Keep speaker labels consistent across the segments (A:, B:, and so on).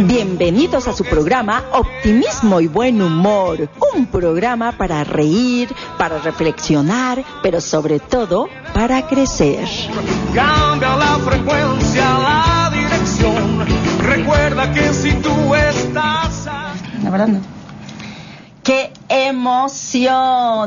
A: Bienvenidos a su programa Optimismo y Buen Humor, un programa para reír, para reflexionar, pero sobre todo para crecer.
B: Cambia la frecuencia, la dirección. Recuerda que si tú estás...
A: La verdad no. ¡Qué emoción!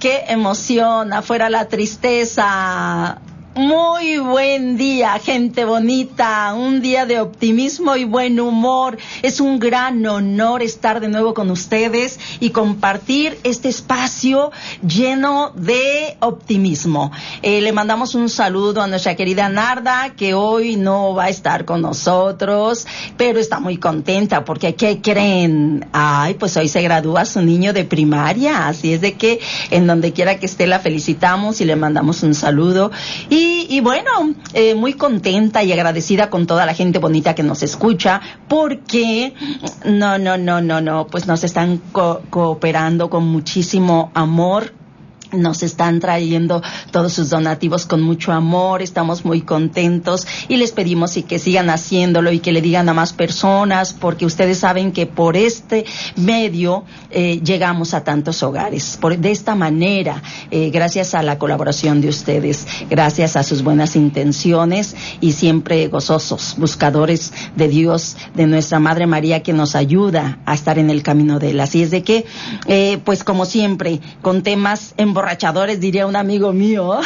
A: ¡Qué emoción! Afuera la tristeza. Muy buen día, gente bonita. Un día de optimismo y buen humor. Es un gran honor estar de nuevo con ustedes y compartir este espacio lleno de optimismo. Eh, le mandamos un saludo a nuestra querida Narda, que hoy no va a estar con nosotros, pero está muy contenta porque ¿qué creen? Ay, pues hoy se gradúa su niño de primaria. Así es de que en donde quiera que esté la felicitamos y le mandamos un saludo. Y y, bueno, eh, muy contenta y agradecida con toda la gente bonita que nos escucha, porque no, no, no, no, no, pues nos están co cooperando con muchísimo amor nos están trayendo todos sus donativos con mucho amor, estamos muy contentos y les pedimos que sigan haciéndolo y que le digan a más personas, porque ustedes saben que por este medio eh, llegamos a tantos hogares. Por, de esta manera, eh, gracias a la colaboración de ustedes, gracias a sus buenas intenciones y siempre gozosos, buscadores de Dios, de nuestra Madre María que nos ayuda a estar en el camino de él. Así es de que, eh, pues como siempre, con temas en emborrachadores, diría un amigo mío,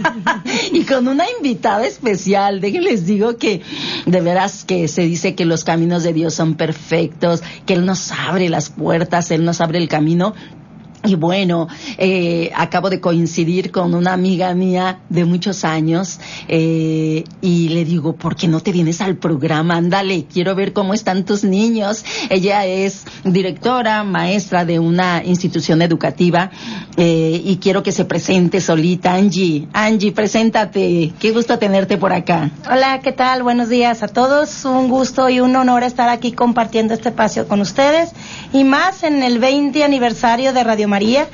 A: y con una invitada especial. Déjenles digo que de veras que se dice que los caminos de Dios son perfectos, que Él nos abre las puertas, Él nos abre el camino y bueno, eh, acabo de coincidir con una amiga mía de muchos años eh, y le digo, ¿por qué no te vienes al programa? Ándale, quiero ver cómo están tus niños. Ella es directora, maestra de una institución educativa eh, y quiero que se presente solita. Angie, Angie, preséntate. Qué gusto tenerte por acá.
C: Hola, ¿qué tal? Buenos días a todos. Un gusto y un honor estar aquí compartiendo este espacio con ustedes y más en el 20 aniversario de Radio María.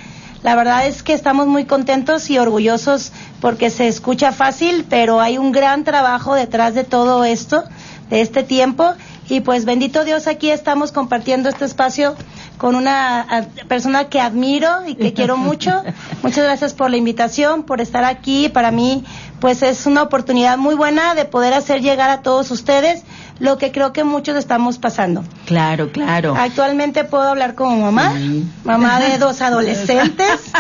C: La verdad es que estamos muy contentos y orgullosos porque se escucha fácil, pero hay un gran trabajo detrás de todo esto, de este tiempo. Y pues bendito Dios, aquí estamos compartiendo este espacio con una persona que admiro y que quiero mucho. Muchas gracias por la invitación, por estar aquí. Para mí, pues es una oportunidad muy buena de poder hacer llegar a todos ustedes lo que creo que muchos estamos pasando.
A: Claro, claro.
C: Actualmente puedo hablar como mamá, mamá de dos adolescentes,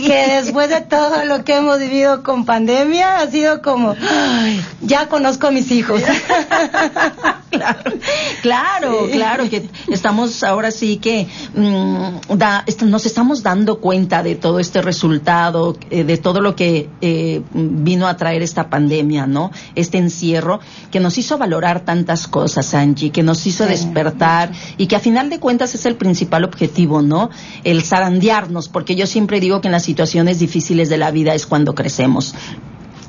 C: que después de todo lo que hemos vivido con pandemia ha sido como, ya conozco a mis hijos.
A: claro, claro, claro, que estamos ahora sí que mm, da, nos estamos dando cuenta de todo este resultado, eh, de todo lo que eh, vino a traer esta pandemia, ¿no? Este encierro que nos hizo valorar tantas cosas, Angie, que nos hizo despertar y que a final de cuentas es el principal objetivo, ¿no? El zarandearnos, porque yo siempre digo que en las situaciones difíciles de la vida es cuando crecemos.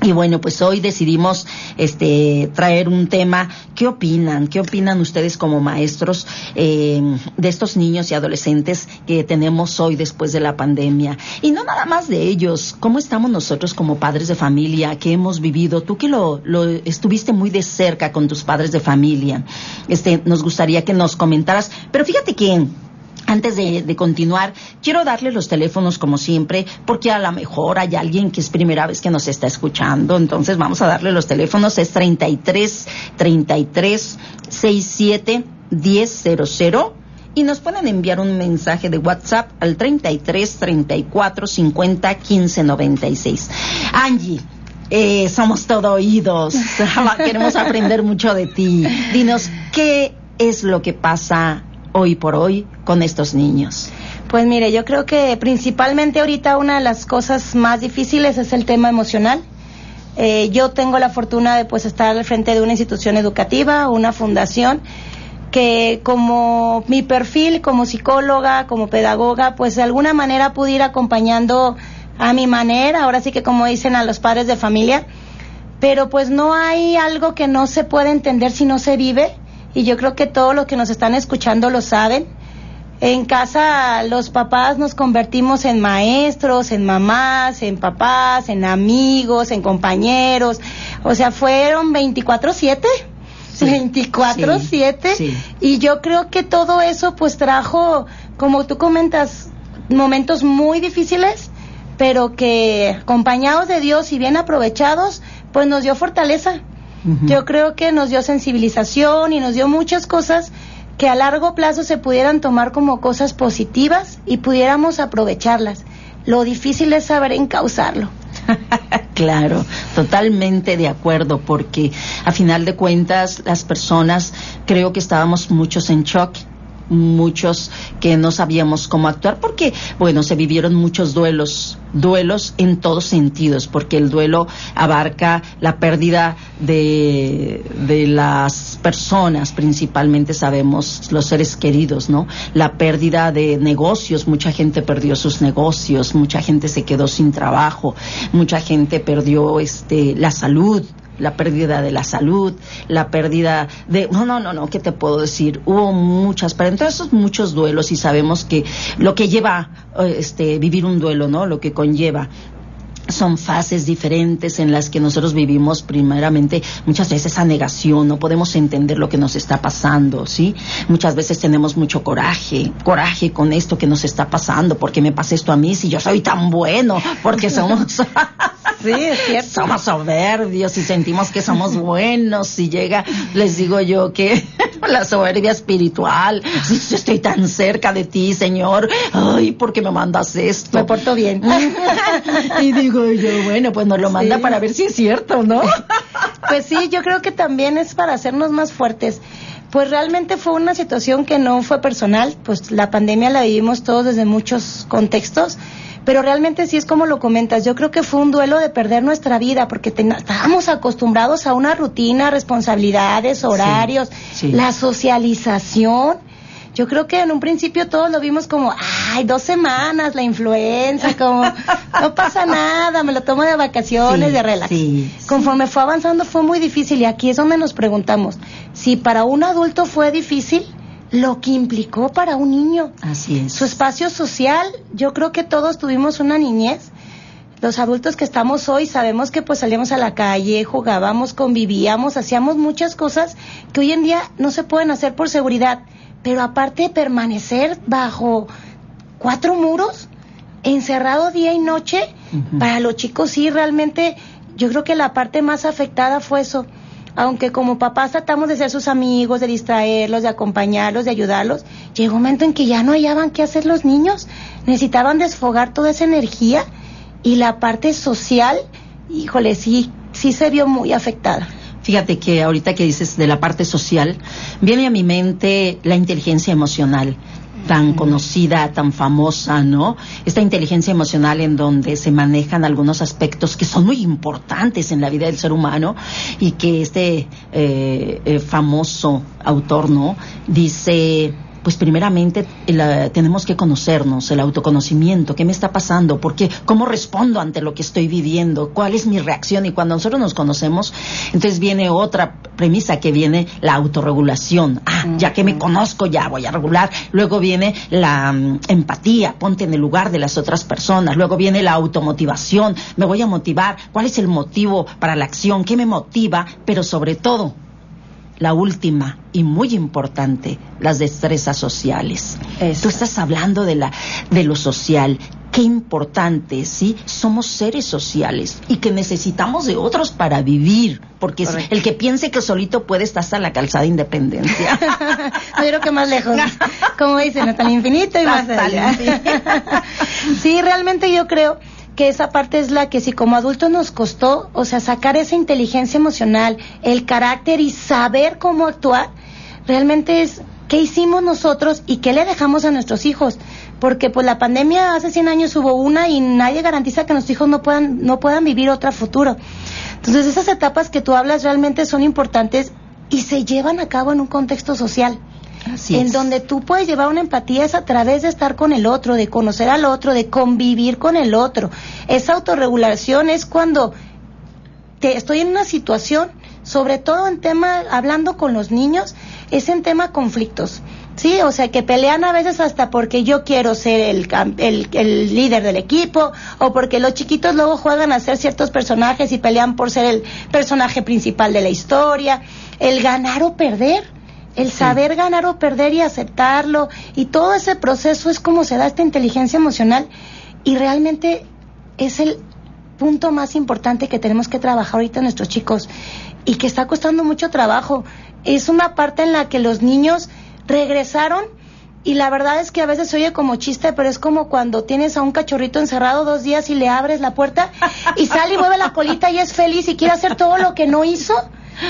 A: Y bueno, pues hoy decidimos este traer un tema. ¿Qué opinan? ¿Qué opinan ustedes como maestros eh, de estos niños y adolescentes que tenemos hoy después de la pandemia? Y no nada más de ellos. ¿Cómo estamos nosotros como padres de familia? ¿Qué hemos vivido? Tú que lo, lo estuviste muy de cerca con tus padres de familia. Este, nos gustaría que nos comentaras. Pero fíjate que antes de, continuar, quiero darle los teléfonos como siempre, porque a lo mejor hay alguien que es primera vez que nos está escuchando. Entonces vamos a darle los teléfonos. Es 33 33 67 1000 y nos pueden enviar un mensaje de WhatsApp al 33 34 50 15 96. Angie. Eh, somos todo oídos. Queremos aprender mucho de ti. Dinos, ¿qué es lo que pasa hoy por hoy con estos niños?
C: Pues mire, yo creo que principalmente ahorita una de las cosas más difíciles es el tema emocional. Eh, yo tengo la fortuna de pues estar al frente de una institución educativa, una fundación que como mi perfil como psicóloga, como pedagoga, pues de alguna manera pude ir acompañando a mi manera, ahora sí que como dicen a los padres de familia, pero pues no hay algo que no se pueda entender si no se vive y yo creo que todos los que nos están escuchando lo saben. En casa los papás nos convertimos en maestros, en mamás, en papás, en amigos, en compañeros. O sea, fueron 24/7. 24/7 y yo creo que todo eso pues trajo, como tú comentas, momentos muy difíciles, pero que acompañados de Dios y bien aprovechados, pues nos dio fortaleza. Yo creo que nos dio sensibilización y nos dio muchas cosas que a largo plazo se pudieran tomar como cosas positivas y pudiéramos aprovecharlas. Lo difícil es saber encauzarlo.
A: claro, totalmente de acuerdo, porque a final de cuentas las personas creo que estábamos muchos en shock muchos que no sabíamos cómo actuar porque, bueno, se vivieron muchos duelos, duelos en todos sentidos, porque el duelo abarca la pérdida de, de las personas, principalmente sabemos los seres queridos, ¿no? La pérdida de negocios, mucha gente perdió sus negocios, mucha gente se quedó sin trabajo, mucha gente perdió este la salud, la pérdida de la salud, la pérdida de... No, no, no, no, ¿qué te puedo decir? Hubo muchas, entre esos muchos duelos y sabemos que lo que lleva eh, este, vivir un duelo, ¿no? Lo que conlleva son fases diferentes en las que nosotros vivimos primeramente muchas veces a negación, no podemos entender lo que nos está pasando, ¿sí? Muchas veces tenemos mucho coraje, coraje con esto que nos está pasando, porque me pasa esto a mí si yo soy tan bueno, porque somos
C: Sí, es cierto.
A: Somos soberbios y sentimos que somos buenos. Si llega, les digo yo que la soberbia espiritual, si estoy tan cerca de ti, Señor, ay, ¿por qué me mandas esto?
C: Me porto bien.
A: y digo yo, bueno, pues nos lo manda para ver si es cierto, ¿no?
C: pues sí, yo creo que también es para hacernos más fuertes. Pues realmente fue una situación que no fue personal, pues la pandemia la vivimos todos desde muchos contextos pero realmente sí es como lo comentas, yo creo que fue un duelo de perder nuestra vida, porque estábamos acostumbrados a una rutina, responsabilidades, horarios, la socialización. Yo creo que en un principio todos lo vimos como, ay, dos semanas, la influenza, como, no pasa nada, me lo tomo de vacaciones, de relax. Conforme fue avanzando fue muy difícil y aquí es donde nos preguntamos, si para un adulto fue difícil, lo que implicó para un niño.
A: Así es.
C: Su espacio social, yo creo que todos tuvimos una niñez. Los adultos que estamos hoy sabemos que pues salíamos a la calle, jugábamos, convivíamos, hacíamos muchas cosas que hoy en día no se pueden hacer por seguridad. Pero aparte de permanecer bajo cuatro muros, encerrado día y noche, para los chicos sí realmente yo creo que la parte más afectada fue eso aunque como papás tratamos de ser sus amigos, de distraerlos, de acompañarlos, de ayudarlos, llegó un momento en que ya no hallaban qué hacer los niños, necesitaban desfogar toda esa energía y la parte social, híjole, sí, sí se vio muy afectada.
A: Fíjate que ahorita que dices de la parte social, viene a mi mente la inteligencia emocional tan conocida, tan famosa, ¿no? Esta inteligencia emocional en donde se manejan algunos aspectos que son muy importantes en la vida del ser humano y que este eh, eh, famoso autor, ¿no? Dice pues primeramente tenemos que conocernos, el autoconocimiento, qué me está pasando, por qué, cómo respondo ante lo que estoy viviendo, cuál es mi reacción. Y cuando nosotros nos conocemos, entonces viene otra premisa que viene la autorregulación. Ah, ya que me conozco, ya voy a regular. Luego viene la mm, empatía, ponte en el lugar de las otras personas. Luego viene la automotivación, me voy a motivar. ¿Cuál es el motivo para la acción? ¿Qué me motiva? Pero sobre todo, la última y muy importante, las destrezas sociales. Tú estás hablando de la de lo social. Qué importante, ¿sí? Somos seres sociales y que necesitamos de otros para vivir, porque el que piense que solito puede estar hasta la calzada independencia.
C: no, creo que más lejos. Como dicen, hasta el infinito y más allá. sí, realmente yo creo que esa parte es la que si como adultos nos costó, o sea, sacar esa inteligencia emocional, el carácter y saber cómo actuar, realmente es qué hicimos nosotros y qué le dejamos a nuestros hijos. Porque pues la pandemia hace 100 años hubo una y nadie garantiza que nuestros hijos no puedan, no puedan vivir otro futuro. Entonces esas etapas que tú hablas realmente son importantes y se llevan a cabo en un contexto social. Así en donde tú puedes llevar una empatía es a través de estar con el otro, de conocer al otro, de convivir con el otro. Esa autorregulación es cuando te, estoy en una situación, sobre todo en tema, hablando con los niños, es en tema conflictos. Sí, o sea, que pelean a veces hasta porque yo quiero ser el, el, el, líder del equipo o porque los chiquitos luego juegan a ser ciertos personajes y pelean por ser el personaje principal de la historia. El ganar o perder, el saber ganar o perder y aceptarlo y todo ese proceso es como se da esta inteligencia emocional y realmente es el punto más importante que tenemos que trabajar ahorita nuestros chicos y que está costando mucho trabajo. Es una parte en la que los niños regresaron y la verdad es que a veces se oye como chiste, pero es como cuando tienes a un cachorrito encerrado dos días y le abres la puerta y sale y mueve la colita y es feliz y quiere hacer todo lo que no hizo.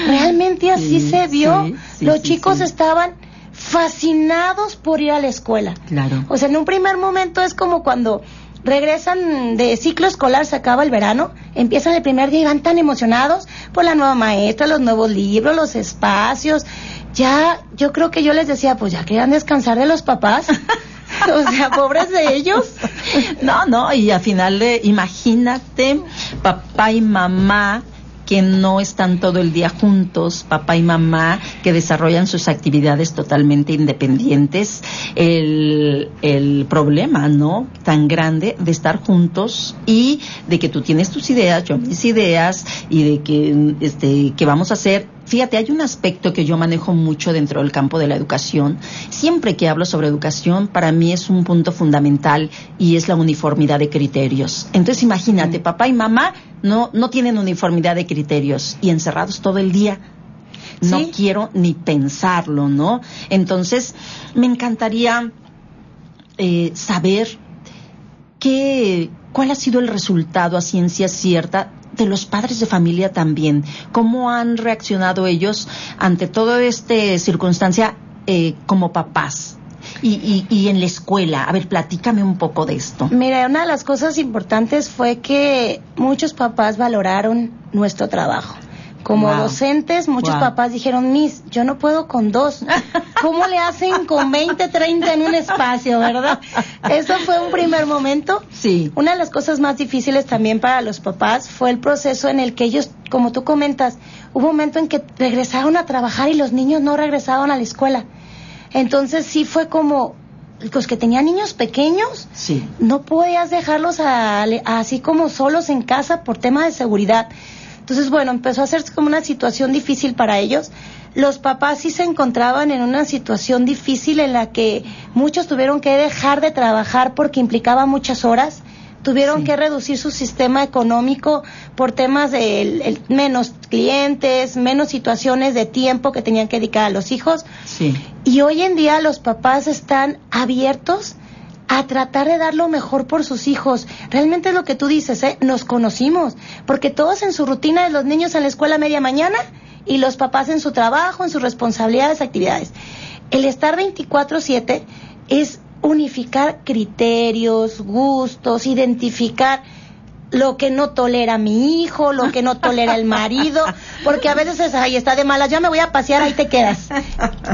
C: Realmente así se vio. Los chicos estaban fascinados por ir a la escuela.
A: Claro.
C: O sea, en un primer momento es como cuando regresan de ciclo escolar, se acaba el verano, empiezan el primer día y van tan emocionados por la nueva maestra, los nuevos libros, los espacios, ya yo creo que yo les decía, pues ya querían descansar de los papás. o sea, pobres de ellos.
A: No, no, y al final de, imagínate, papá y mamá que no están todo el día juntos, papá y mamá, que desarrollan sus actividades totalmente independientes, el, el problema, ¿no? Tan grande de estar juntos y de que tú tienes tus ideas, yo mis ideas, y de que, este, que vamos a hacer Fíjate, hay un aspecto que yo manejo mucho dentro del campo de la educación. Siempre que hablo sobre educación, para mí es un punto fundamental y es la uniformidad de criterios. Entonces, imagínate, mm. papá y mamá no, no tienen uniformidad de criterios y encerrados todo el día. No quiero ni pensarlo, ¿no? Entonces, me encantaría eh, saber qué, cuál ha sido el resultado a ciencia cierta de los padres de familia también. ¿Cómo han reaccionado ellos ante toda esta circunstancia eh, como papás? Y, y, en la escuela. A ver, platícame un poco de esto.
C: Mira, una de las cosas importantes fue que muchos papás valoraron nuestro trabajo. Como docentes, muchos papás dijeron, Miss, yo no puedo con dos. ¿Cómo le hacen con 20, 30 en un espacio, verdad? Eso fue un primer momento.
A: Sí.
C: Una de las cosas más difíciles también para los papás fue el proceso en el que ellos, como tú comentas, hubo un momento en que regresaron a trabajar y los niños no regresaban a la escuela. Entonces sí fue como, los que tenían niños pequeños,
A: sí.
C: no podías dejarlos así como solos en casa por tema de seguridad. Entonces, bueno, empezó a hacerse como una situación difícil para ellos. Los papás sí se encontraban en una situación difícil en la que muchos tuvieron que dejar de trabajar porque implicaba muchas horas tuvieron que reducir su sistema económico por temas de menos clientes, menos situaciones de tiempo que tenían que dedicar a los hijos.
A: Sí.
C: Y hoy en día los papás están abiertos a tratar de dar lo mejor por sus hijos. Realmente es lo que tú dices, ¿eh? Nos conocimos, porque todos en su rutina de los niños en la escuela media mañana y los papás en su trabajo, en sus responsabilidades, actividades. El estar 24/7 es unificar criterios, gustos, identificar lo que no tolera mi hijo, lo que no tolera el marido, porque a veces es, ahí está de malas, ya me voy a pasear, ahí te quedas.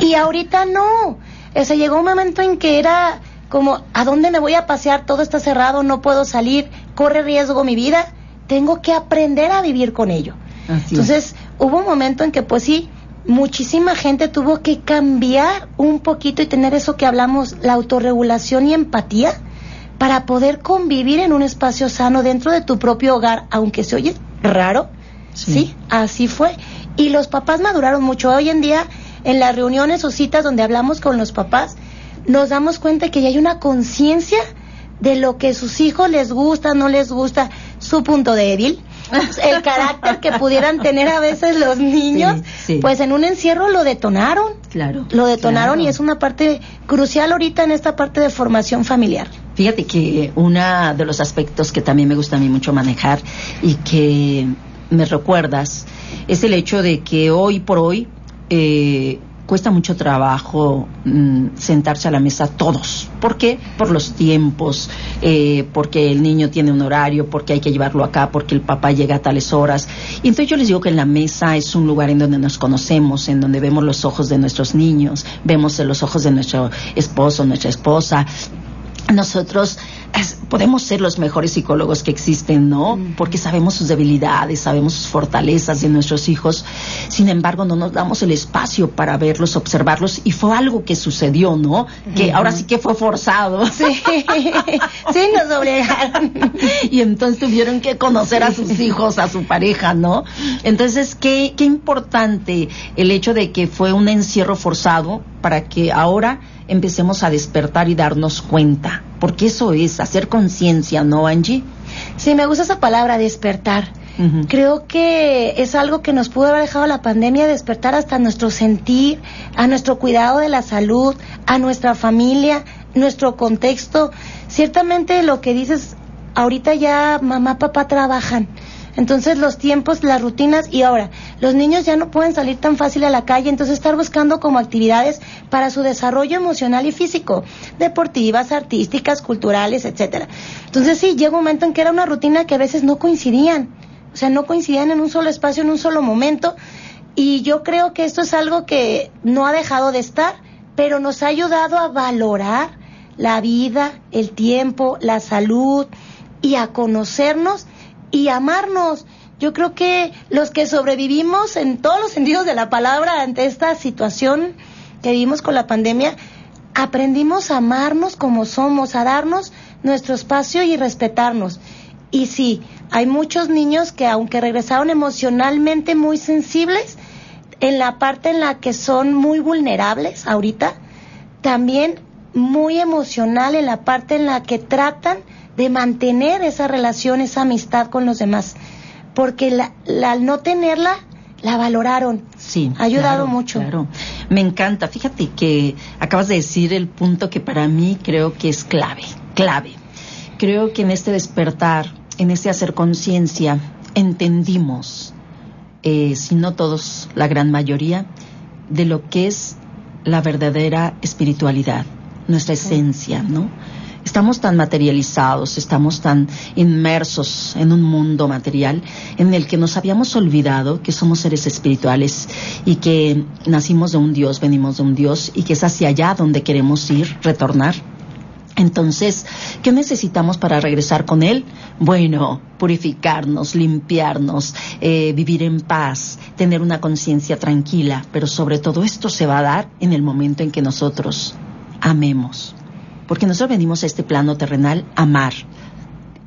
C: Y ahorita no. O sea, llegó un momento en que era como, ¿a dónde me voy a pasear? Todo está cerrado, no puedo salir, corre riesgo mi vida. Tengo que aprender a vivir con ello. Entonces, hubo un momento en que, pues sí, muchísima gente tuvo que cambiar un poquito y tener eso que hablamos, la autorregulación y empatía, para poder convivir en un espacio sano dentro de tu propio hogar, aunque se oye raro. sí así fue. Y los papás maduraron mucho. Hoy en día, en las reuniones o citas donde hablamos con los papás, nos damos cuenta que ya hay una conciencia de lo que sus hijos les gusta, no les gusta, su punto débil, el carácter que pudieran tener a veces los niños, pues en un encierro lo detonaron.
A: Claro.
C: Lo detonaron y es una parte crucial ahorita en esta parte de formación familiar.
A: Fíjate que uno de los aspectos que también me gusta a mí mucho manejar y que me recuerdas es el hecho de que hoy por hoy eh, cuesta mucho trabajo mm, sentarse a la mesa todos. ¿Por qué? Por los tiempos, eh, porque el niño tiene un horario, porque hay que llevarlo acá, porque el papá llega a tales horas. Y entonces yo les digo que la mesa es un lugar en donde nos conocemos, en donde vemos los ojos de nuestros niños, vemos los ojos de nuestro esposo, nuestra esposa. Nosotros podemos ser los mejores psicólogos que existen, ¿no? Porque sabemos sus debilidades, sabemos sus fortalezas de nuestros hijos. Sin embargo, no nos damos el espacio para verlos, observarlos. Y fue algo que sucedió, ¿no? Que ahora sí que fue forzado.
C: Sí, sí nos obligaron.
A: y entonces tuvieron que conocer a sus hijos, a su pareja, ¿no? Entonces, qué, qué importante el hecho de que fue un encierro forzado para que ahora empecemos a despertar y darnos cuenta, porque eso es hacer conciencia, ¿no, Angie?
C: Sí, me gusta esa palabra, despertar. Creo que es algo que nos pudo haber dejado la pandemia, despertar hasta nuestro sentir, a nuestro cuidado de la salud, a nuestra familia, nuestro contexto. Ciertamente lo que dices, ahorita ya mamá, papá trabajan entonces los tiempos, las rutinas y ahora, los niños ya no pueden salir tan fácil a la calle, entonces estar buscando como actividades para su desarrollo emocional y físico, deportivas, artísticas, culturales, etcétera. Entonces sí, llega un momento en que era una rutina que a veces no coincidían, o sea, no coincidían en un solo espacio, en un solo momento, y yo creo que esto es algo que no ha dejado de estar, pero nos ha ayudado a valorar la vida, el tiempo, la salud y a conocernos y amarnos. Yo creo que los que sobrevivimos en todos los sentidos de la palabra ante esta situación que vivimos con la pandemia, aprendimos a amarnos como somos, a darnos nuestro espacio y respetarnos. Y sí, hay muchos niños que aunque regresaron emocionalmente muy sensibles, en la parte en la que son muy vulnerables ahorita, también muy emocional en la parte en la que tratan de mantener esa relación, esa amistad con los demás. Porque la, al no tenerla, la valoraron.
A: Sí.
C: Ha ayudado mucho.
A: Claro. Me encanta. Fíjate que acabas de decir el punto que para mí creo que es clave. Clave. Creo que en este despertar, en este hacer conciencia, entendimos, eh, si no todos, la gran mayoría, de lo que es la verdadera espiritualidad, nuestra esencia, ¿no? Estamos tan materializados, estamos tan inmersos en un mundo material en el que nos habíamos olvidado que somos seres espirituales y que nacimos de un Dios, venimos de un Dios y que es hacia allá donde queremos ir, retornar. Entonces, ¿qué necesitamos para regresar con Él? Bueno, purificarnos, limpiarnos, eh, vivir en paz, tener una conciencia tranquila, pero sobre todo esto se va a dar en el momento en que nosotros amemos porque nosotros venimos a este plano terrenal a amar.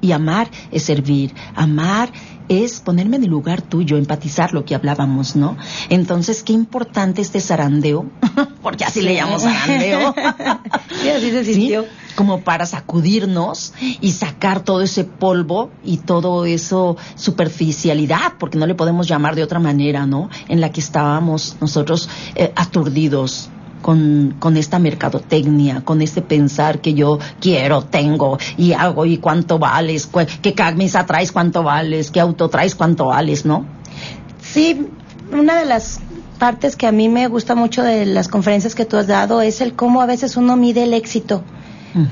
A: Y amar es servir, amar es ponerme en el lugar tuyo, empatizar lo que hablábamos, ¿no? Entonces, qué importante este zarandeo, porque así le llamamos zarandeo.
C: sí, así se sintió.
A: Como para sacudirnos y sacar todo ese polvo y todo eso superficialidad, porque no le podemos llamar de otra manera, ¿no? En la que estábamos nosotros eh, aturdidos, con, con esta mercadotecnia, con este pensar que yo quiero, tengo y hago y cuánto vales, qué camisa traes, cuánto vales, qué auto traes, cuánto vales, ¿no?
C: Sí, una de las partes que a mí me gusta mucho de las conferencias que tú has dado es el cómo a veces uno mide el éxito.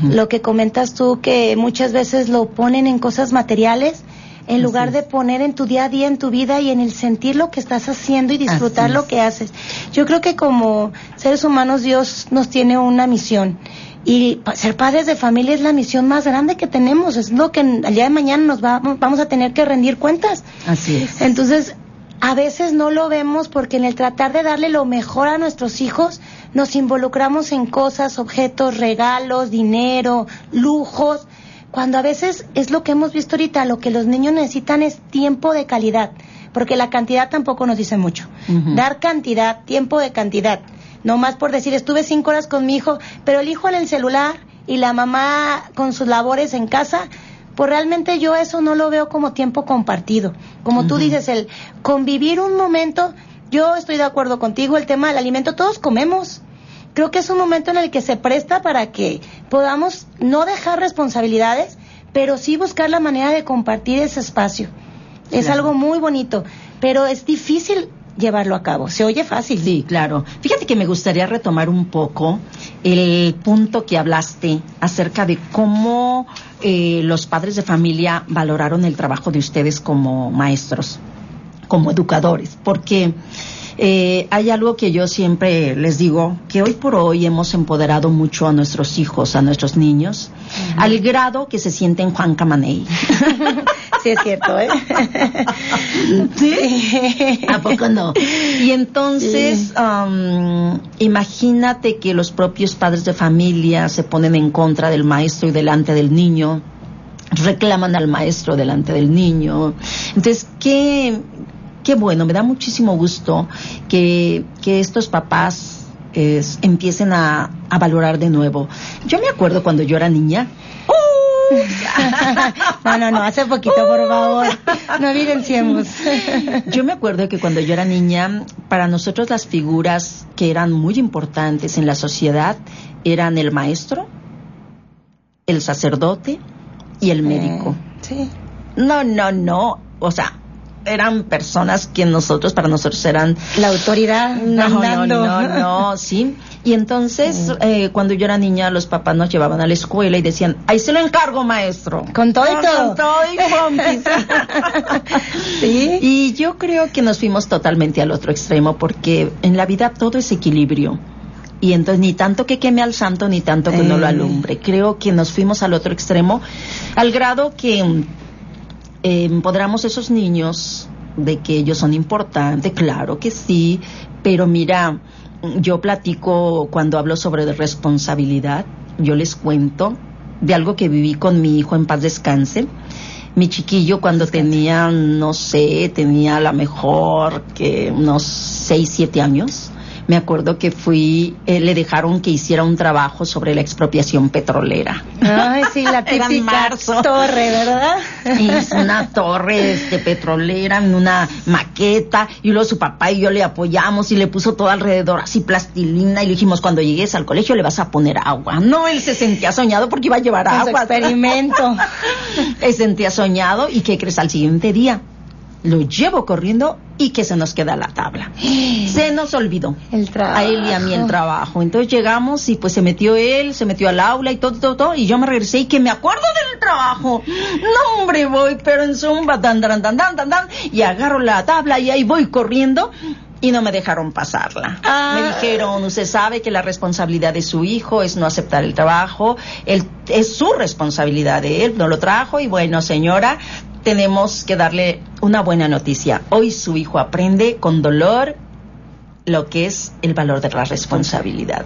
C: Lo que comentas tú, que muchas veces lo ponen en cosas materiales en lugar de poner en tu día a día, en tu vida y en el sentir lo que estás haciendo y disfrutar lo que haces. Yo creo que como seres humanos Dios nos tiene una misión y ser padres de familia es la misión más grande que tenemos, es lo que al día de mañana nos va, vamos a tener que rendir cuentas.
A: Así es.
C: Entonces, a veces no lo vemos porque en el tratar de darle lo mejor a nuestros hijos, nos involucramos en cosas, objetos, regalos, dinero, lujos, cuando a veces es lo que hemos visto ahorita, lo que los niños necesitan es tiempo de calidad, porque la cantidad tampoco nos dice mucho. Dar cantidad, tiempo de cantidad, no más por decir, estuve cinco horas con mi hijo, pero el hijo en el celular y la mamá con sus labores en casa, pues realmente yo eso no lo veo como tiempo compartido. Como tú dices, el convivir un momento, yo estoy de acuerdo contigo, el tema del alimento, todos comemos creo que es un momento en el que se presta para que podamos no dejar responsabilidades, pero sí buscar la manera de compartir ese espacio. Es algo muy bonito, pero es difícil llevarlo a cabo. Se oye fácil.
A: Sí, claro. Fíjate que me gustaría retomar un poco el punto que hablaste acerca de cómo eh, los padres de familia valoraron el trabajo de ustedes como maestros, como educadores, porque eh, hay algo que yo siempre les digo, que hoy por hoy hemos empoderado mucho a nuestros hijos, a nuestros niños, al grado que se sienten Juan Camaney.
C: sí, es cierto, ¿eh?
A: ¿Sí? ¿A poco no? Y entonces, um, imagínate que los propios padres de familia se ponen en contra del maestro y delante del niño reclaman al maestro delante del niño. Entonces, ¿qué, qué bueno, me da muchísimo gusto que, que estos papás es, empiecen a, a, valorar de nuevo. Yo me acuerdo cuando yo era niña.
C: No, no, no, hace poquito, por favor. No evidenciemos.
A: yo me acuerdo que cuando yo era niña, para nosotros las figuras que eran muy importantes en la sociedad eran el maestro, el sacerdote y el médico.
C: Eh, sí.
A: No, no, no. O sea, eran personas que nosotros, para nosotros eran...
C: La autoridad.
A: No, no, no, no, sí. Y entonces, eh, cuando yo era niña, los papás nos llevaban a la escuela y decían, ahí se lo encargo, maestro.
C: Con todo y todo.
A: Con todo y.
C: ¿Sí?
A: Y yo creo que nos fuimos totalmente al otro extremo, porque en la vida todo es equilibrio. Y entonces ni tanto que queme al santo, ni tanto que
C: Eh.
A: no lo alumbre. Creo que nos fuimos al otro extremo, al grado que eh, empoderamos esos niños de que ellos son importantes, claro que sí, pero mira, yo platico cuando hablo sobre responsabilidad, yo les cuento de algo que viví con mi hijo en paz descanse. Mi chiquillo cuando tenía, no sé, tenía a lo mejor que unos 6, 7 años. Me acuerdo que fui, eh, le dejaron que hiciera un trabajo sobre la expropiación petrolera.
C: Ay, sí, la típica torre, ¿verdad?
A: Hizo una torre este, petrolera en una maqueta y luego su papá y yo le apoyamos y le puso todo alrededor así plastilina y le dijimos cuando llegues al colegio le vas a poner agua. No, él se sentía soñado porque iba a llevar
C: Con su
A: agua.
C: experimento.
A: Se sentía soñado y ¿qué crees al siguiente día? Lo llevo corriendo y que se nos queda la tabla. Se nos olvidó.
C: El trabajo.
A: A él y a mí el trabajo. Entonces llegamos y pues se metió él, se metió al aula y todo, todo, todo. Y yo me regresé y que me acuerdo del trabajo. No, hombre, voy, pero en zumba, tan, tan, tan, tan, tan, tan. Y agarro la tabla y ahí voy corriendo. Y no me dejaron pasarla.
C: Ah.
A: Me dijeron, usted sabe que la responsabilidad de su hijo es no aceptar el trabajo. Él, es su responsabilidad de él, no lo trajo. Y bueno, señora, tenemos que darle una buena noticia. Hoy su hijo aprende con dolor lo que es el valor de la responsabilidad.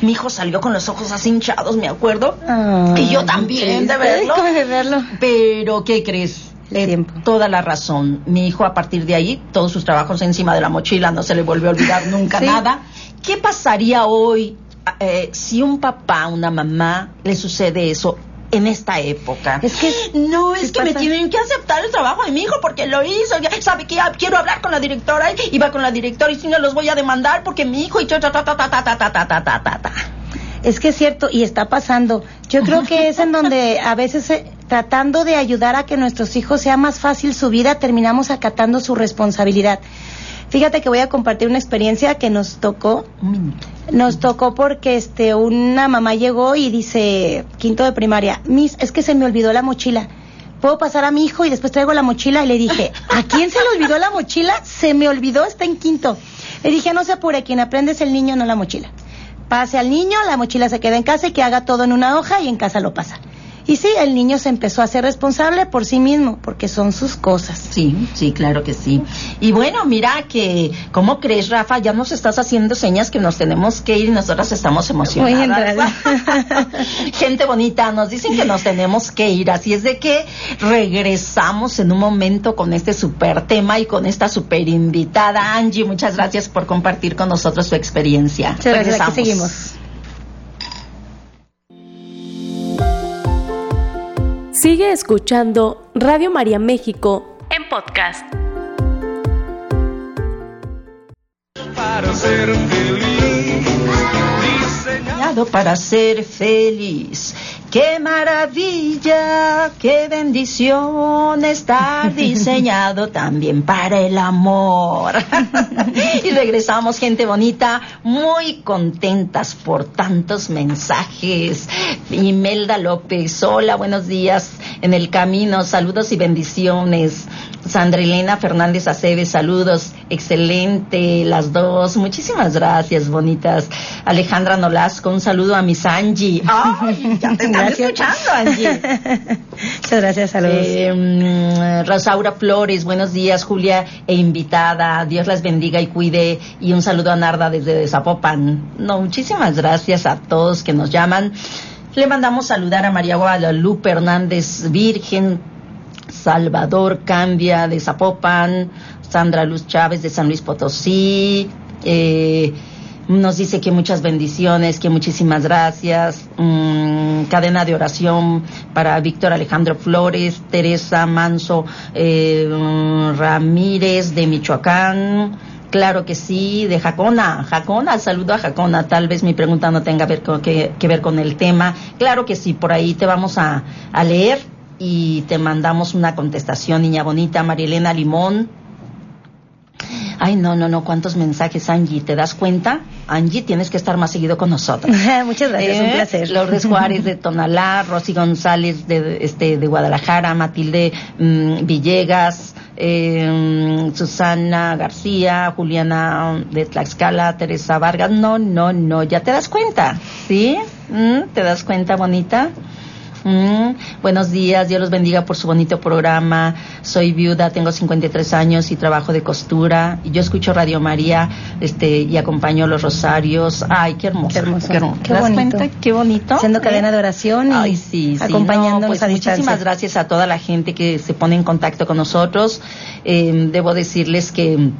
A: Mi hijo salió con los ojos así hinchados, me acuerdo.
C: Ay,
A: y yo también, de verlo.
C: ¿Cómo de verlo?
A: Pero, ¿qué crees? Eh, toda la razón. Mi hijo, a partir de ahí, todos sus trabajos encima de la mochila, no se le vuelve a olvidar nunca
C: Sí.
A: nada. ¿Qué pasaría hoy eh, si un papá, una mamá, le sucede eso? En esta época.
C: Es que
A: no, es que me tienen que aceptar el trabajo de mi hijo porque lo hizo. Ya sabe que ya quiero hablar con la directora y va con la directora y si no los voy a demandar porque mi hijo y ta ta ta ta ta ta ta ta ta ta ta.
C: Es que es cierto y está pasando. Yo creo que es en donde a veces eh, tratando de ayudar a que nuestros hijos sea más fácil su vida, terminamos acatando su responsabilidad. Fíjate que voy a compartir una experiencia que nos tocó.
A: Un minuto.
C: Nos tocó porque este una mamá llegó y dice, quinto de primaria, Miss, es que se me olvidó la mochila. ¿Puedo pasar a mi hijo y después traigo la mochila? Y le dije, ¿a quién se le olvidó la mochila? Se me olvidó, está en quinto. Le dije, no se apure, quien aprende es el niño, no la mochila. Pase al niño, la mochila se queda en casa y que haga todo en una hoja y en casa lo pasa. Y sí, el niño se empezó a ser responsable por sí mismo, porque son sus cosas.
A: Sí, sí, claro que sí. Y bueno, mira que, ¿cómo crees, Rafa? Ya nos estás haciendo señas que nos tenemos que ir y nosotras estamos emocionadas. Gente bonita, nos dicen que nos tenemos que ir, así es de que regresamos en un momento con este super tema y con esta super invitada. Angie, muchas gracias por compartir con nosotros tu experiencia.
C: Muchas gracias, aquí
A: Regresamos.
C: seguimos.
D: Sigue escuchando Radio María México en podcast.
B: para ser feliz. Diseñado
A: para ser feliz. Qué maravilla, qué bendición estar diseñado también para el amor. y regresamos, gente bonita, muy contentas por tantos mensajes. Imelda López, hola, buenos días en el camino, saludos y bendiciones. Sandra Elena Fernández Aceves, saludos, excelente, las dos, muchísimas gracias, bonitas. Alejandra Nolasco, un saludo a Miss Angie. ¡Ay! Ya te están escuchando, Angie.
C: Muchas gracias, saludos.
A: Eh, Rosaura Flores, buenos días, Julia e invitada. Dios las bendiga y cuide. Y un saludo a Narda desde Zapopan. No, muchísimas gracias a todos que nos llaman. Le mandamos saludar a María Guadalupe Hernández Virgen, Salvador Cambia de Zapopan, Sandra Luz Chávez de San Luis Potosí. Eh, nos dice que muchas bendiciones, que muchísimas gracias. Mm, cadena de oración para Víctor Alejandro Flores, Teresa Manso eh, Ramírez de Michoacán. Claro que sí, de Jacona. Jacona, saludo a Jacona. Tal vez mi pregunta no tenga ver con, que, ver con el tema. Claro que sí, por ahí te vamos a leer y te mandamos una contestación, niña bonita, Marielena Limón. Ay, no, no, no, cuántos mensajes, Angie, ¿te das cuenta? Angie, tienes que estar más seguido con nosotros.
C: Muchas gracias, un
A: ¿Eh?
C: placer.
A: Lourdes Juárez de Tonalá, Rosy González de, este, de Guadalajara, Matilde mm, Villegas, eh, mm, Susana García, Juliana de Tlaxcala, Teresa Vargas. No, no, no, ya te das cuenta, ¿sí? ¿Mm? ¿Te das cuenta, bonita? Mm, buenos días, Dios los bendiga por su bonito programa. Soy viuda, tengo 53 años y trabajo de costura. Y yo escucho Radio María este, y acompaño los rosarios. Ay, qué hermoso.
C: Qué hermoso.
A: Qué, hermoso.
C: Qué
A: ¿Te das
C: bonito.
A: cuenta? Qué bonito.
C: Haciendo
A: ¿Eh?
C: cadena de oración y
A: Ay, sí, sí.
C: acompañándonos
A: No, pues
C: a
A: muchísimas
C: distancia.
A: gracias a toda la gente que se pone en contacto con nosotros. Eh, debo decirles que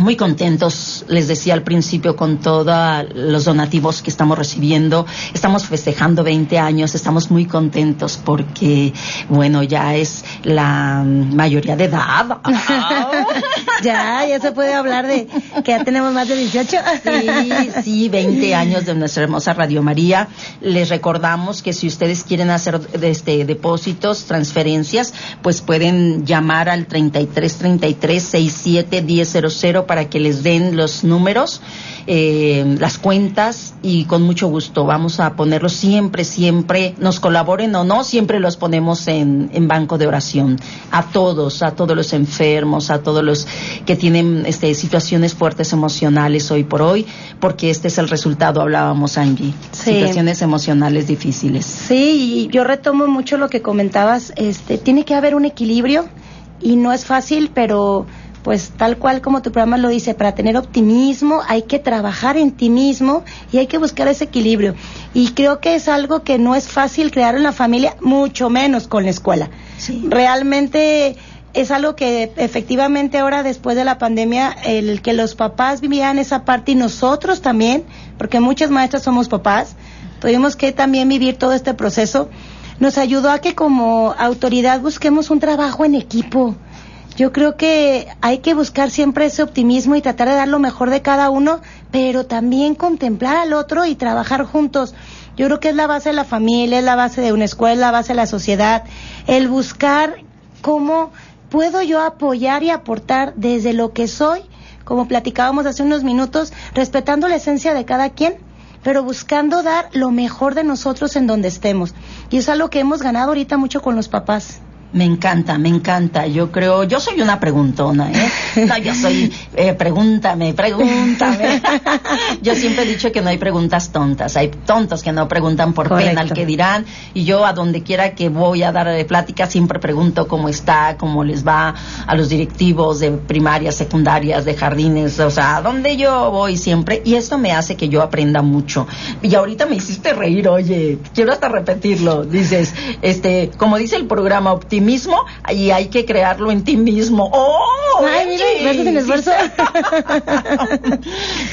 A: muy contentos, les decía al principio, con todos los donativos que estamos recibiendo. Estamos festejando 20 años, estamos muy contentos porque, bueno, ya es la mayoría de edad.
C: ya, ya se puede hablar de que ya tenemos más de 18.
A: Sí, sí, 20 años de nuestra hermosa Radio María. Les recordamos que si ustedes quieren hacer este depósitos, transferencias, pues pueden llamar al 33 33 67 1000 para que les den los números, eh, las cuentas y con mucho gusto vamos a ponerlos siempre, siempre, nos colaboren o no, siempre los ponemos en, en banco de oración. A todos, a todos los enfermos, a todos los que tienen este, situaciones fuertes emocionales hoy por hoy, porque este es el resultado, hablábamos Angie,
C: Sí.
A: situaciones emocionales difíciles.
C: Sí, y yo retomo mucho lo que comentabas, este, tiene que haber un equilibrio y no es fácil, pero pues tal cual como tu programa lo dice, para tener optimismo hay que trabajar en ti mismo y hay que buscar ese equilibrio. Y creo que es algo que no es fácil crear en la familia, mucho menos con la escuela.
A: Sí.
C: Realmente es algo que efectivamente ahora después de la pandemia, el que los papás vivían esa parte y nosotros también, porque muchas maestras somos papás, tuvimos que también vivir todo este proceso, nos ayudó a que como autoridad busquemos un trabajo en equipo. Yo creo que hay que buscar siempre ese optimismo y tratar de dar lo mejor de cada uno, pero también contemplar al otro y trabajar juntos. Yo creo que es la base de la familia, es la base de una escuela, es la base de la sociedad, el buscar cómo puedo yo apoyar y aportar desde lo que soy, como platicábamos hace unos minutos, respetando la esencia de cada quien, pero buscando dar lo mejor de nosotros en donde estemos. Y es algo que hemos ganado ahorita mucho con los papás.
A: Me encanta, me encanta. Yo creo, yo soy una preguntona, ¿eh? No, yo soy, eh, pregúntame, pregúntame. yo siempre he dicho que no hay preguntas tontas. Hay tontos que no preguntan por
C: Correcto.
A: pena al que dirán. Y yo a donde quiera que voy a dar de plática siempre pregunto cómo está, cómo les va a los directivos de primarias, secundarias, de jardines. O sea, a donde yo voy siempre. Y esto me hace que yo aprenda mucho. Y ahorita me hiciste reír, oye, quiero hasta repetirlo. Dices, este, como dice el programa, optimismo, y hay que crearlo en ti mismo. ¡Oh!
C: Ay, mira, sin esfuerzo.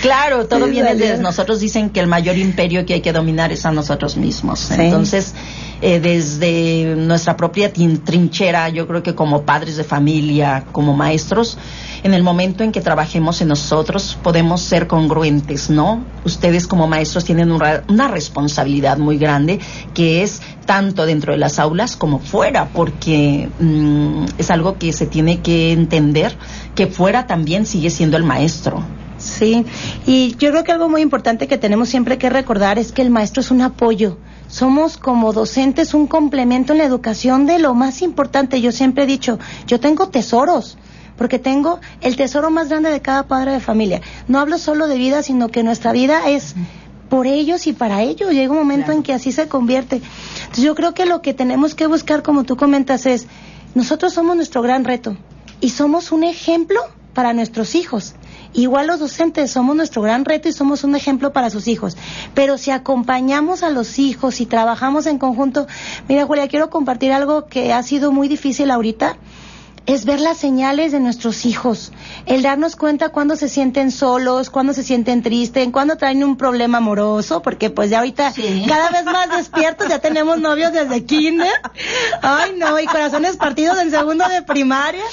A: claro, todo
C: Sí,
A: viene de nosotros. Dicen que el mayor imperio que hay que dominar es a nosotros mismos.
C: Sí.
A: Entonces, eh, desde nuestra propia trinchera, yo creo que como padres de familia, como maestros, en el momento en que trabajemos en nosotros podemos ser congruentes, ¿no? Ustedes como maestros tienen una, responsabilidad muy grande que es tanto dentro de las aulas como fuera, porque mm, es algo que se tiene que entender que fuera también sigue siendo el maestro.
C: Sí, y yo creo que algo muy importante que tenemos siempre que recordar es que el maestro es un apoyo. Somos como docentes un complemento en la educación de lo más importante. Yo siempre he dicho, yo tengo tesoros, porque tengo el tesoro más grande de cada padre de familia. No hablo solo de vida, sino que nuestra vida es por ellos y para ellos. Llega un momento en que así se convierte. Entonces yo creo que lo que tenemos que buscar, como tú comentas, es, nosotros somos nuestro gran reto y somos un ejemplo para nuestros hijos. Igual los docentes somos nuestro gran reto y somos un ejemplo para sus hijos. Pero si acompañamos a los hijos y trabajamos en conjunto, mira Julia, quiero compartir algo que ha sido muy difícil ahorita es ver las señales de nuestros hijos, el darnos cuenta cuando se sienten solos, cuando se sienten tristes, cuando traen un problema amoroso, porque pues ya ahorita cada vez más despiertos, ya tenemos novios desde kinder. Ay, no, y corazones partidos en segundo de primaria.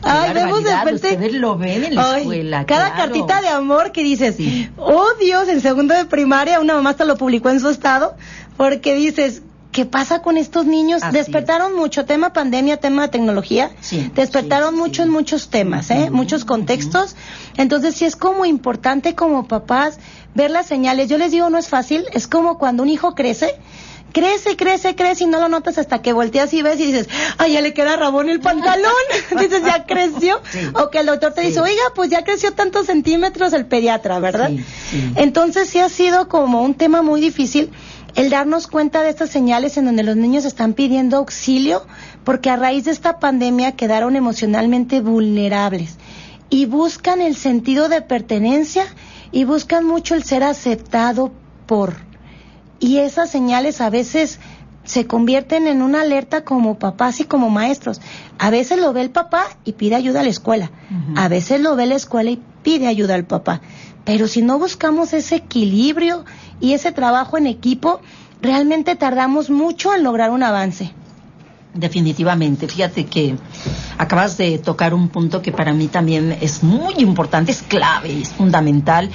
C: Ay, vemos de repente
A: ustedes lo ven en la escuela.
C: Cada cartita de amor que dices, "Oh, Dios, en segundo de primaria una mamá hasta lo publicó en su estado." Porque dices, ¿Qué pasa con estos niños? Despertaron mucho, tema pandemia, tema de tecnología. Despertaron mucho en muchos temas, ¿eh? Muchos contextos. Entonces, sí es como importante como papás ver las señales. Yo les digo, no es fácil. Es como cuando un hijo crece. Crece, crece, crece y no lo notas hasta que volteas y ves y dices, ay, ya le queda rabón el pantalón. dices, ya creció. O que el doctor te dice, oiga, pues ya creció tantos centímetros el pediatra, ¿verdad? Entonces, sí ha sido como un tema muy difícil el darnos cuenta de estas señales en donde los niños están pidiendo auxilio porque a raíz de esta pandemia quedaron emocionalmente vulnerables y buscan el sentido de pertenencia y buscan mucho el ser aceptado por. Y esas señales a veces se convierten en una alerta como papás y como maestros. A veces lo ve el papá y pide ayuda a la escuela. A veces lo ve la escuela y pide ayuda al papá. Pero si no buscamos ese equilibrio y ese trabajo en equipo, realmente tardamos mucho en lograr un avance.
A: Definitivamente, fíjate que acabas de tocar un punto que para mí también es muy importante, es clave, es fundamental,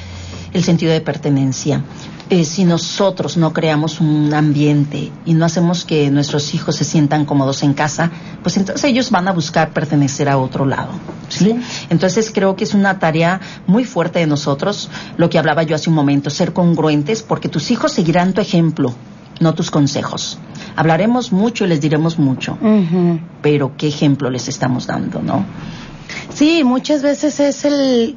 A: el sentido de pertenencia. Eh, si nosotros no creamos un ambiente y no hacemos que nuestros hijos se sientan cómodos en casa, pues entonces ellos van a buscar pertenecer a otro lado. ¿sí? Entonces creo que es una tarea muy fuerte de nosotros, lo que hablaba yo hace un momento, ser congruentes, porque tus hijos seguirán tu ejemplo, no tus consejos. Hablaremos mucho y les diremos mucho, pero ¿qué ejemplo les estamos dando, no?
C: Sí, muchas veces es el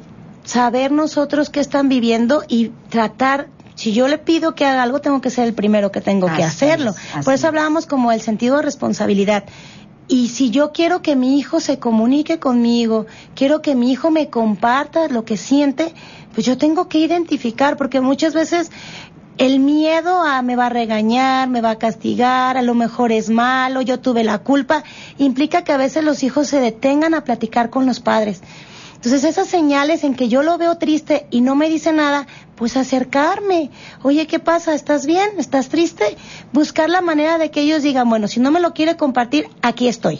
C: saber nosotros qué están viviendo y tratar si yo le pido que haga algo, tengo que ser el primero que tengo que hacerlo. Por eso hablábamos como el sentido de responsabilidad. Y si yo quiero que mi hijo se comunique conmigo, quiero que mi hijo me comparta lo que siente, pues yo tengo que identificar, porque muchas veces el miedo a me va a regañar, me va a castigar, a lo mejor es malo, yo tuve la culpa, implica que a veces los hijos se detengan a platicar con los padres. Entonces esas señales en que yo lo veo triste y no me dice nada, pues acercarme. Oye, ¿qué pasa? ¿Estás bien? ¿Estás triste? Buscar la manera de que ellos digan, bueno, si no me lo quiere compartir, aquí estoy.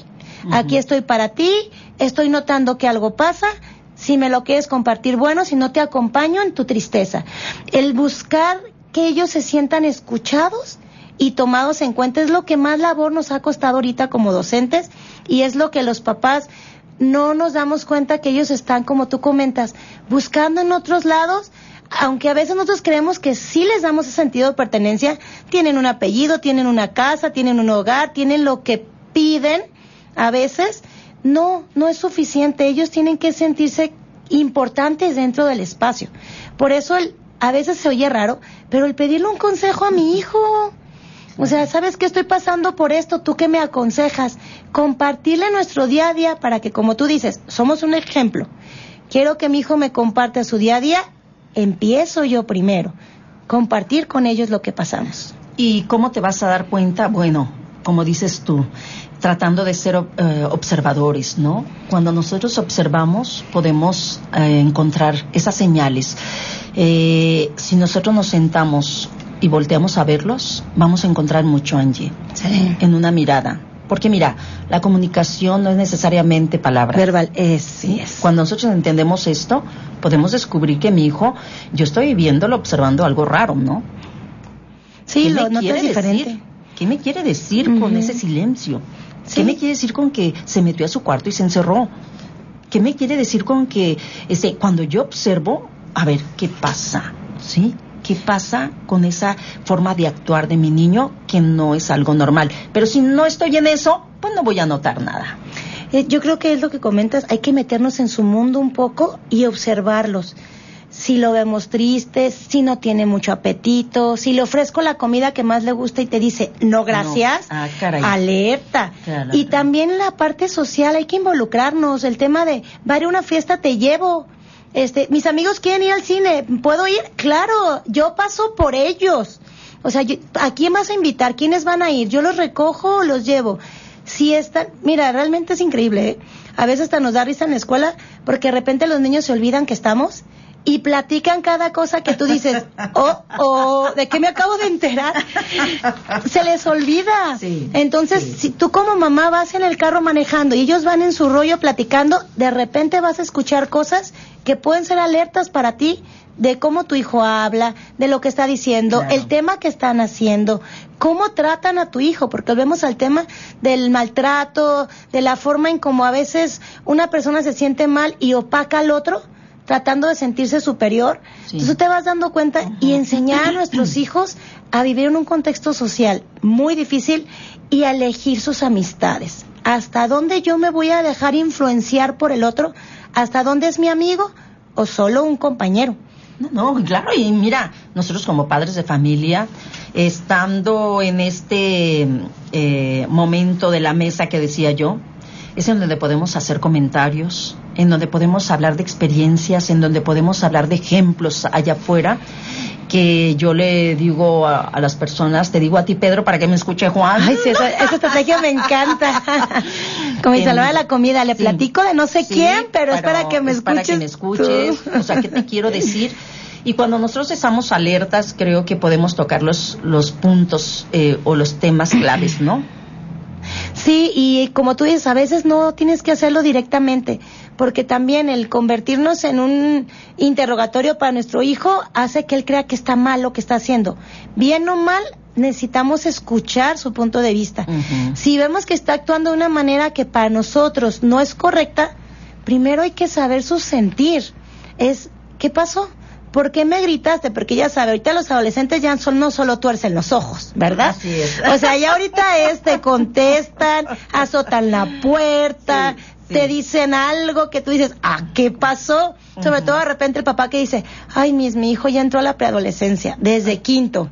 C: Aquí estoy para ti, estoy notando que algo pasa. Si me lo quieres compartir, bueno, si no te acompaño en tu tristeza. El buscar que ellos se sientan escuchados y tomados en cuenta es lo que más labor nos ha costado ahorita como docentes y es lo que los papás no nos damos cuenta que ellos están, como tú comentas, buscando en otros lados, aunque a veces nosotros creemos que sí les damos ese sentido de pertenencia, tienen un apellido, tienen una casa, tienen un hogar, tienen lo que piden, a veces. No, no es suficiente, ellos tienen que sentirse importantes dentro del espacio. Por eso el, a veces se oye raro, pero el pedirle un consejo a mi hijo, o sea, ¿sabes qué estoy pasando por esto? ¿Tú qué me aconsejas? Compartirle nuestro día a día para que, como tú dices, somos un ejemplo. Quiero que mi hijo me comparte su día a día. Empiezo yo primero. Compartir con ellos lo que pasamos.
A: ¿Y cómo te vas a dar cuenta? Bueno, como dices tú, tratando de ser eh, observadores, ¿no? Cuando nosotros observamos podemos eh, encontrar esas señales. Eh, si nosotros nos sentamos y volteamos a verlos, vamos a encontrar mucho, Angie, en una mirada. Porque mira, la comunicación no es necesariamente palabras.
C: Verbal, es, sí es.
A: Cuando nosotros entendemos esto, podemos descubrir que mi hijo, yo estoy viéndolo, observando algo raro, ¿no?
C: Sí, lo notas diferente.
A: Decir? ¿Qué me quiere decir con ese silencio? ¿Qué me quiere decir con que se metió a su cuarto y se encerró? ¿Qué me quiere decir con que este, cuando yo observo, a ver, ¿qué pasa? ¿Sí? ¿Qué pasa con esa forma de actuar de mi niño que no es algo normal? Pero si no estoy en eso, pues no voy a notar nada.
C: Eh, yo creo que es lo que comentas, hay que meternos en su mundo un poco y observarlos si lo vemos triste, si no tiene mucho apetito, si le ofrezco la comida que más le gusta y te dice no gracias,
A: Ah,
C: alerta. y también la parte social hay que involucrarnos, el tema de va a ir a una fiesta te llevo. Este, mis amigos quieren ir al cine, ¿puedo ir? Claro, yo paso por ellos. O sea, ¿a quién vas a invitar? ¿Quiénes van a ir? Yo los recojo o los llevo. Si están, mira, realmente es increíble. ¿eh? A veces hasta nos da risa en la escuela porque de repente los niños se olvidan que estamos y platican cada cosa que tú dices, oh, oh, ¿de qué me acabo de enterar? Se les olvida. Entonces, si tú como mamá vas en el carro manejando y ellos van en su rollo platicando, de repente vas a escuchar cosas que pueden ser alertas para ti de cómo tu hijo habla, de lo que está diciendo, el tema que están haciendo, cómo tratan a tu hijo, porque volvemos al tema del maltrato, de la forma en cómo a veces una persona se siente mal y opaca al otro tratando de sentirse superior. Entonces tú te vas dando cuenta y enseñar a nuestros hijos a vivir en un contexto social muy difícil y a elegir sus amistades. ¿Hasta dónde yo me voy a dejar influenciar por el otro? ¿Hasta dónde es mi amigo o solo un compañero?
A: No, claro, y mira, nosotros como padres de familia, estando en este eh, momento de la mesa que decía yo, es en donde podemos hacer comentarios, en donde podemos hablar de experiencias, en donde podemos hablar de ejemplos allá afuera que yo le digo a, las personas, te digo a ti Pedro para que me escuche Juan.
C: Ay, sí, esa, estrategia me encanta. Como mi salva de la comida, le platico de no sé quién, pero, es para que me escuches.
A: Para que me escuches, o sea, ¿qué te quiero decir? Y cuando nosotros estamos alertas, creo que podemos tocar los, los puntos eh, o los temas claves, ¿no?
C: Sí, y como tú dices, a veces no tienes que hacerlo directamente, porque también el convertirnos en un interrogatorio para nuestro hijo hace que él crea que está mal lo que está haciendo. Bien o mal, necesitamos escuchar su punto de vista. Si vemos que está actuando de una manera que para nosotros no es correcta, primero hay que saber su sentir. Es, ¿qué pasó? ¿Por qué me gritaste? Porque ya sabe, ahorita los adolescentes ya son, no solo tuercen los ojos, ¿verdad?
A: Así es.
C: O sea, ya ahorita es, te contestan, azotan la puerta, te dicen algo que tú dices, ah, ¿qué pasó? Sobre todo de repente el papá que dice, ay, mis, mi hijo ya entró a la preadolescencia, desde quinto.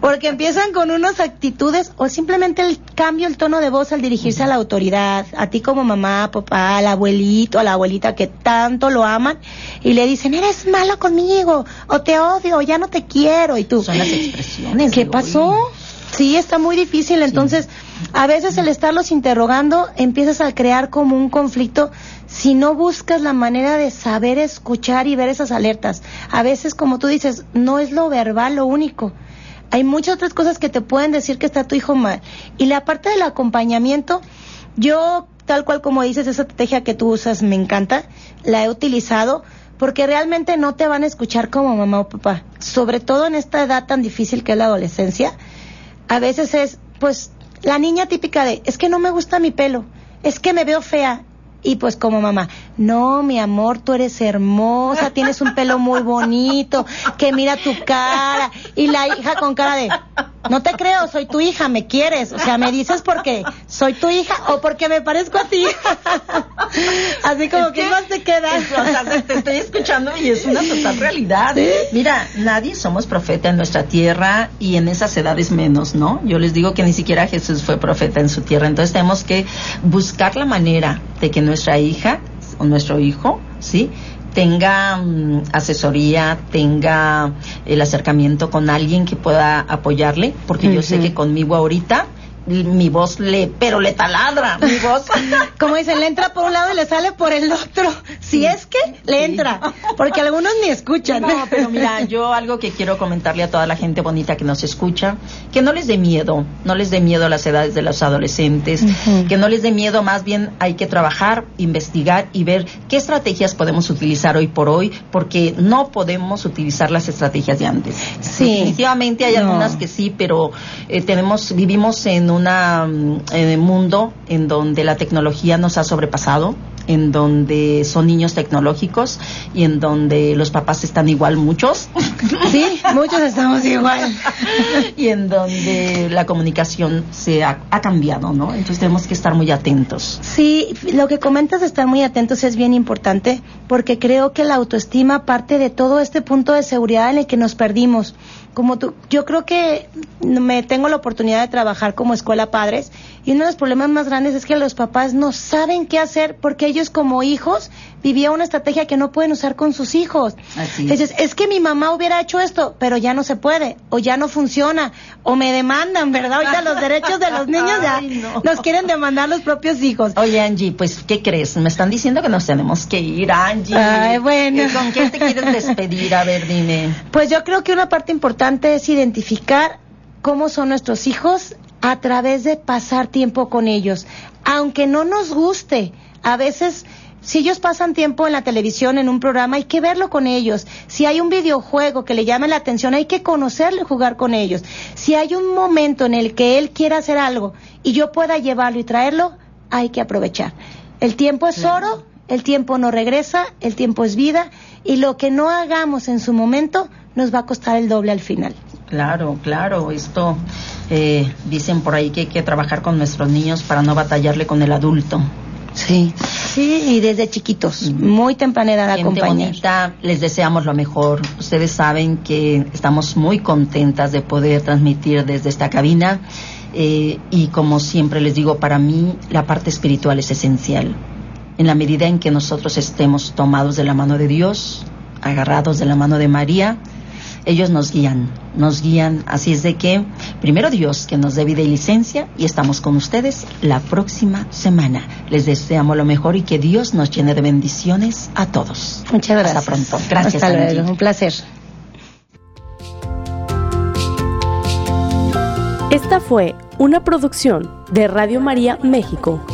C: Porque empiezan con unas actitudes o simplemente el cambio, el tono de voz al dirigirse a la autoridad, a ti como mamá, papá, al abuelito, a la abuelita que tanto lo aman, y le dicen, eres malo conmigo, o te odio, o ya no te quiero, y tú.
A: Son las expresiones.
C: ¿Qué pasó? Sí, está muy difícil. Entonces, a veces el estarlos interrogando empiezas a crear como un conflicto si no buscas la manera de saber escuchar y ver esas alertas. A veces, como tú dices, no es lo verbal lo único. Hay muchas otras cosas que te pueden decir que está tu hijo mal. Y la parte del acompañamiento, yo, tal cual como dices, esa estrategia que tú usas me encanta, la he utilizado porque realmente no te van a escuchar como mamá o papá, sobre todo en esta edad tan difícil que es la adolescencia a veces es, pues, la niña típica de, es que no me gusta mi pelo, es que me veo fea. Y pues como mamá, no, mi amor, tú eres hermosa, tienes un pelo muy bonito, que mira tu cara. Y la hija con cara de, no te creo, soy tu hija, me quieres. O sea, me dices porque soy tu hija o porque me parezco a ti. Así como que, más te queda.
A: te estoy escuchando y es una total realidad. Mira, nadie somos profeta en nuestra tierra y en esas edades menos, ¿no? Yo les digo que ni siquiera Jesús fue profeta en su tierra. Entonces tenemos que buscar la manera de que nuestra hija o nuestro hijo, ¿sí? tenga mm, asesoría, tenga el acercamiento con alguien que pueda apoyarle, porque yo sé que conmigo ahorita mi voz le, pero le taladra, mi voz.
C: Como dicen, le entra por un lado y le sale por el otro. Si es que le entra, porque algunos ni escuchan.
A: No, pero mira, yo algo que quiero comentarle a toda la gente bonita que nos escucha, que no les dé miedo, no les dé miedo a las edades de los adolescentes, que no les dé miedo, más bien hay que trabajar, investigar y ver qué estrategias podemos utilizar hoy por hoy, porque no podemos utilizar las estrategias de antes.
C: Sí.
A: Definitivamente hay algunas que sí, pero eh, tenemos, vivimos en un mm, mundo en donde la tecnología nos ha sobrepasado en donde son niños tecnológicos y en donde los papás están igual muchos.
C: Sí, muchos estamos igual.
A: y en donde la comunicación se ha, ha, cambiado, ¿no? Entonces tenemos que estar muy atentos.
C: Sí, lo que comentas de estar muy atentos es bien importante porque creo que la autoestima parte de todo este punto de seguridad en el que nos perdimos como tú, yo creo que me tengo la oportunidad de trabajar como escuela padres y uno de los problemas más grandes es que los papás no saben qué hacer porque ellos como hijos vivían una estrategia que no pueden usar con sus hijos. Así es. es que mi mamá hubiera hecho esto, pero ya no se puede o ya no funciona o me demandan, ¿verdad? Ahorita los derechos de los niños ya nos quieren demandar los propios hijos.
A: Oye, Angie, pues ¿qué crees? Me están diciendo que nos tenemos que ir, Angie.
C: Ay, bueno.
A: ¿Con qué te quieres despedir? A ver, dime.
C: Pues yo creo que una parte importante es identificar cómo son nuestros hijos a través de pasar tiempo con ellos. Aunque no nos guste, a veces si ellos pasan tiempo en la televisión, en un programa, hay que verlo con ellos. Si hay un videojuego que le llame la atención, hay que conocerlo y jugar con ellos. Si hay un momento en el que él quiera hacer algo y yo pueda llevarlo y traerlo, hay que aprovechar. El tiempo es oro, el tiempo no regresa, el tiempo es vida y lo que no hagamos en su momento nos va a costar el doble al final.
A: Claro, claro, esto eh, dicen por ahí que hay que trabajar con nuestros niños para no batallarle con el adulto.
C: Sí, sí, y desde chiquitos, muy temprana edad
A: Gente bonita, les deseamos lo mejor. Ustedes saben que estamos muy contentas de poder transmitir desde esta cabina eh, y como siempre les digo, para mí la parte espiritual es esencial. En la medida en que nosotros estemos tomados de la mano de Dios, agarrados de la mano de María, ellos nos guían, nos guían. Así es de que, primero Dios, que nos dé vida y licencia, y estamos con ustedes la próxima semana. Les deseamos lo mejor y que Dios nos llene de bendiciones a todos.
C: Muchas gracias.
A: Hasta pronto. Gracias.
C: Hasta luego. Un placer.
D: Esta fue una producción de Radio María México.